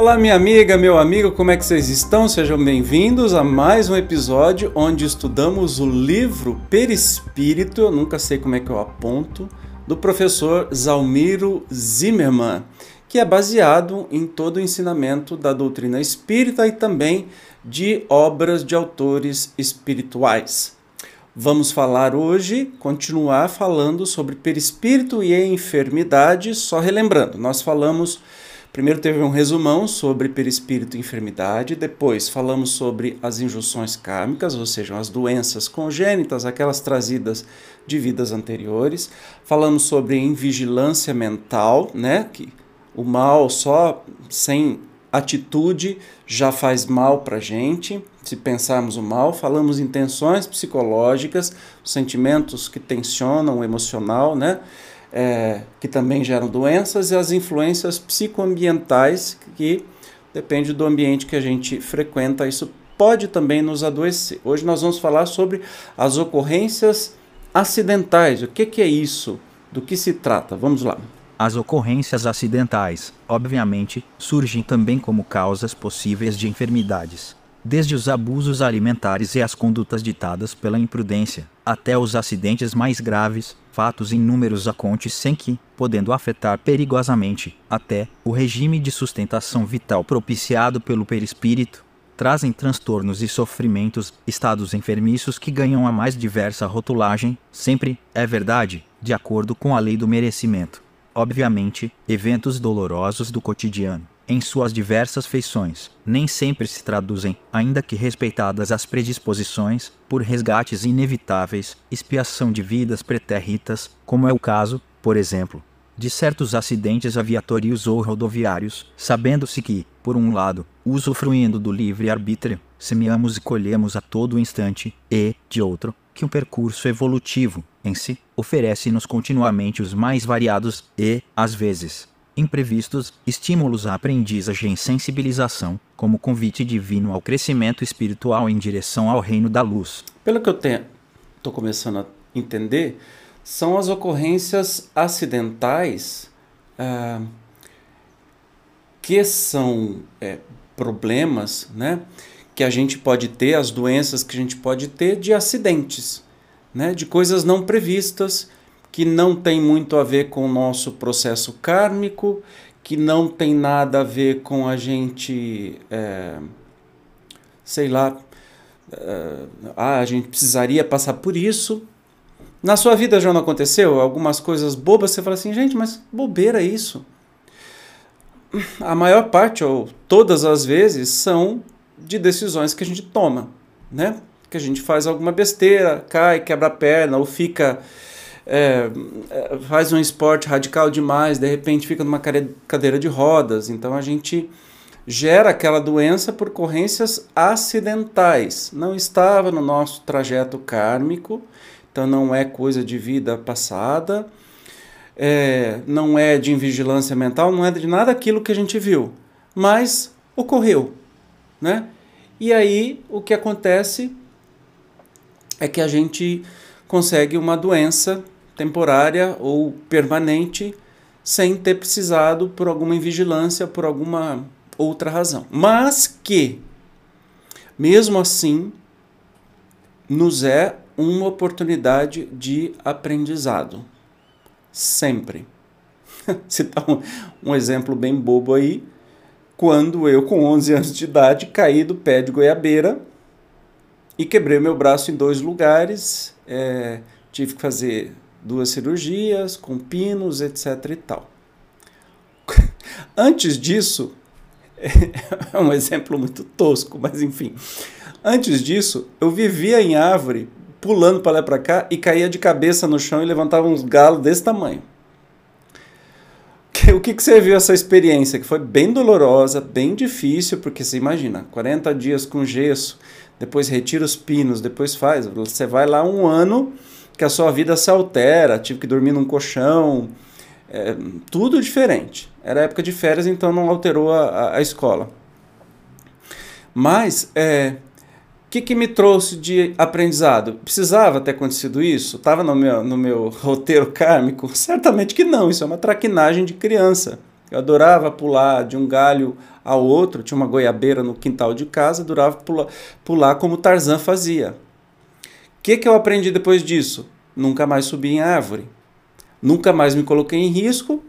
Olá, minha amiga, meu amigo, como é que vocês estão? Sejam bem-vindos a mais um episódio onde estudamos o livro Perispírito, eu nunca sei como é que eu aponto, do professor Zalmiro Zimmermann, que é baseado em todo o ensinamento da doutrina espírita e também de obras de autores espirituais. Vamos falar hoje, continuar falando sobre perispírito e enfermidade, só relembrando, nós falamos Primeiro teve um resumão sobre perispírito e enfermidade, depois falamos sobre as injunções kármicas, ou seja, as doenças congênitas, aquelas trazidas de vidas anteriores. Falamos sobre invigilância mental, né, que o mal só sem atitude já faz mal para gente, se pensarmos o mal. Falamos em tensões psicológicas, sentimentos que tensionam o emocional, né? É, que também geram doenças, e as influências psicoambientais, que depende do ambiente que a gente frequenta, isso pode também nos adoecer. Hoje nós vamos falar sobre as ocorrências acidentais. O que, que é isso? Do que se trata? Vamos lá. As ocorrências acidentais, obviamente, surgem também como causas possíveis de enfermidades desde os abusos alimentares e as condutas ditadas pela imprudência, até os acidentes mais graves, fatos inúmeros acontecem que, podendo afetar perigosamente até o regime de sustentação vital propiciado pelo perispírito, trazem transtornos e sofrimentos, estados enfermiços que ganham a mais diversa rotulagem, sempre, é verdade, de acordo com a lei do merecimento. Obviamente, eventos dolorosos do cotidiano, em suas diversas feições, nem sempre se traduzem, ainda que respeitadas as predisposições, por resgates inevitáveis, expiação de vidas pretéritas, como é o caso, por exemplo, de certos acidentes aviatórios ou rodoviários, sabendo-se que, por um lado, usufruindo do livre-arbítrio, semeamos e colhemos a todo instante, e, de outro, que um percurso evolutivo, em si, oferece-nos continuamente os mais variados e, às vezes, imprevistos, estímulos à aprendizagem e sensibilização, como convite divino ao crescimento espiritual em direção ao reino da luz. Pelo que eu estou começando a entender, são as ocorrências acidentais ah, que são é, problemas né, que a gente pode ter, as doenças que a gente pode ter de acidentes, né, de coisas não previstas que não tem muito a ver com o nosso processo kármico, que não tem nada a ver com a gente, é, sei lá, é, ah, a gente precisaria passar por isso. Na sua vida já não aconteceu? Algumas coisas bobas, você fala assim, gente, mas bobeira isso. A maior parte, ou todas as vezes, são de decisões que a gente toma, né? Que a gente faz alguma besteira, cai, quebra a perna, ou fica é, é, faz um esporte radical demais, de repente fica numa cadeira de rodas. Então a gente gera aquela doença por ocorrências acidentais. Não estava no nosso trajeto kármico, então não é coisa de vida passada, é, não é de invigilância mental, não é de nada aquilo que a gente viu, mas ocorreu, né? E aí o que acontece é que a gente consegue uma doença temporária ou permanente sem ter precisado por alguma invigilância, por alguma outra razão. Mas que, mesmo assim, nos é uma oportunidade de aprendizado. Sempre. Citar um, um exemplo bem bobo aí. Quando eu, com 11 anos de idade, caí do pé de goiabeira e quebrei meu braço em dois lugares. É, tive que fazer duas cirurgias, com pinos, etc e tal. Antes disso, É um exemplo muito tosco, mas enfim. Antes disso, eu vivia em árvore, pulando para lá para cá e caía de cabeça no chão e levantava uns galos desse tamanho. O que, que serviu essa experiência? Que foi bem dolorosa, bem difícil, porque você imagina, 40 dias com gesso, depois retira os pinos, depois faz. Você vai lá um ano que a sua vida se altera, tive que dormir num colchão, é, tudo diferente. Era época de férias, então não alterou a, a escola. Mas, é, o que, que me trouxe de aprendizado? Precisava ter acontecido isso? Estava no meu, no meu roteiro kármico? Certamente que não, isso é uma traquinagem de criança. Eu adorava pular de um galho ao outro, tinha uma goiabeira no quintal de casa, adorava pular, pular como Tarzan fazia. Que, que eu aprendi depois disso? Nunca mais subi em árvore. Nunca mais me coloquei em risco.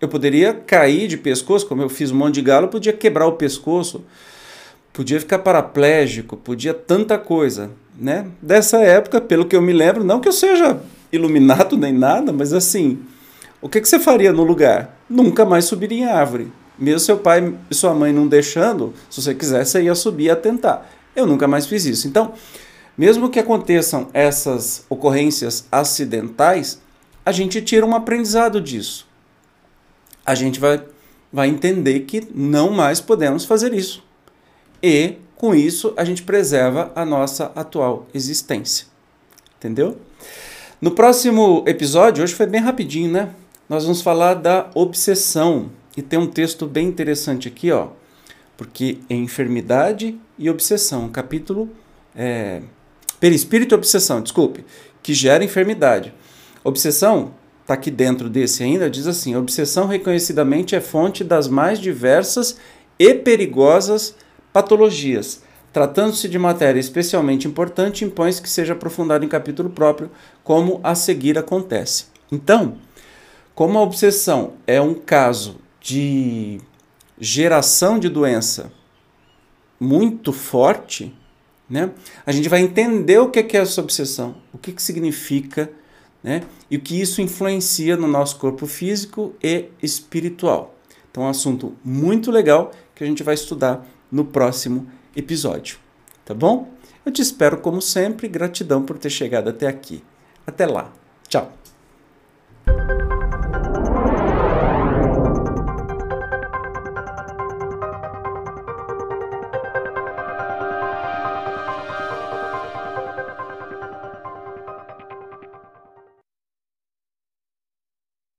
Eu poderia cair de pescoço, como eu fiz um monte de galo, podia quebrar o pescoço, podia ficar paraplégico, podia tanta coisa. Né? Dessa época, pelo que eu me lembro, não que eu seja iluminado nem nada, mas assim, o que, que você faria no lugar? Nunca mais subiria em árvore. Mesmo seu pai e sua mãe não deixando, se você quisesse, você ia subir a tentar. Eu nunca mais fiz isso. Então, mesmo que aconteçam essas ocorrências acidentais, a gente tira um aprendizado disso. A gente vai, vai entender que não mais podemos fazer isso. E, com isso, a gente preserva a nossa atual existência. Entendeu? No próximo episódio, hoje foi bem rapidinho, né? Nós vamos falar da obsessão. E tem um texto bem interessante aqui, ó. Porque é enfermidade e obsessão. Capítulo. É, perispírito e obsessão, desculpe. Que gera enfermidade. Obsessão, está aqui dentro desse ainda, diz assim: obsessão reconhecidamente é fonte das mais diversas e perigosas patologias. Tratando-se de matéria especialmente importante, impõe-se que seja aprofundado em capítulo próprio, como a seguir acontece. Então, como a obsessão é um caso de geração de doença muito forte, né? A gente vai entender o que é essa obsessão, o que, que significa, né? E o que isso influencia no nosso corpo físico e espiritual. Então, é um assunto muito legal que a gente vai estudar no próximo episódio. Tá bom? Eu te espero como sempre. Gratidão por ter chegado até aqui. Até lá. Tchau.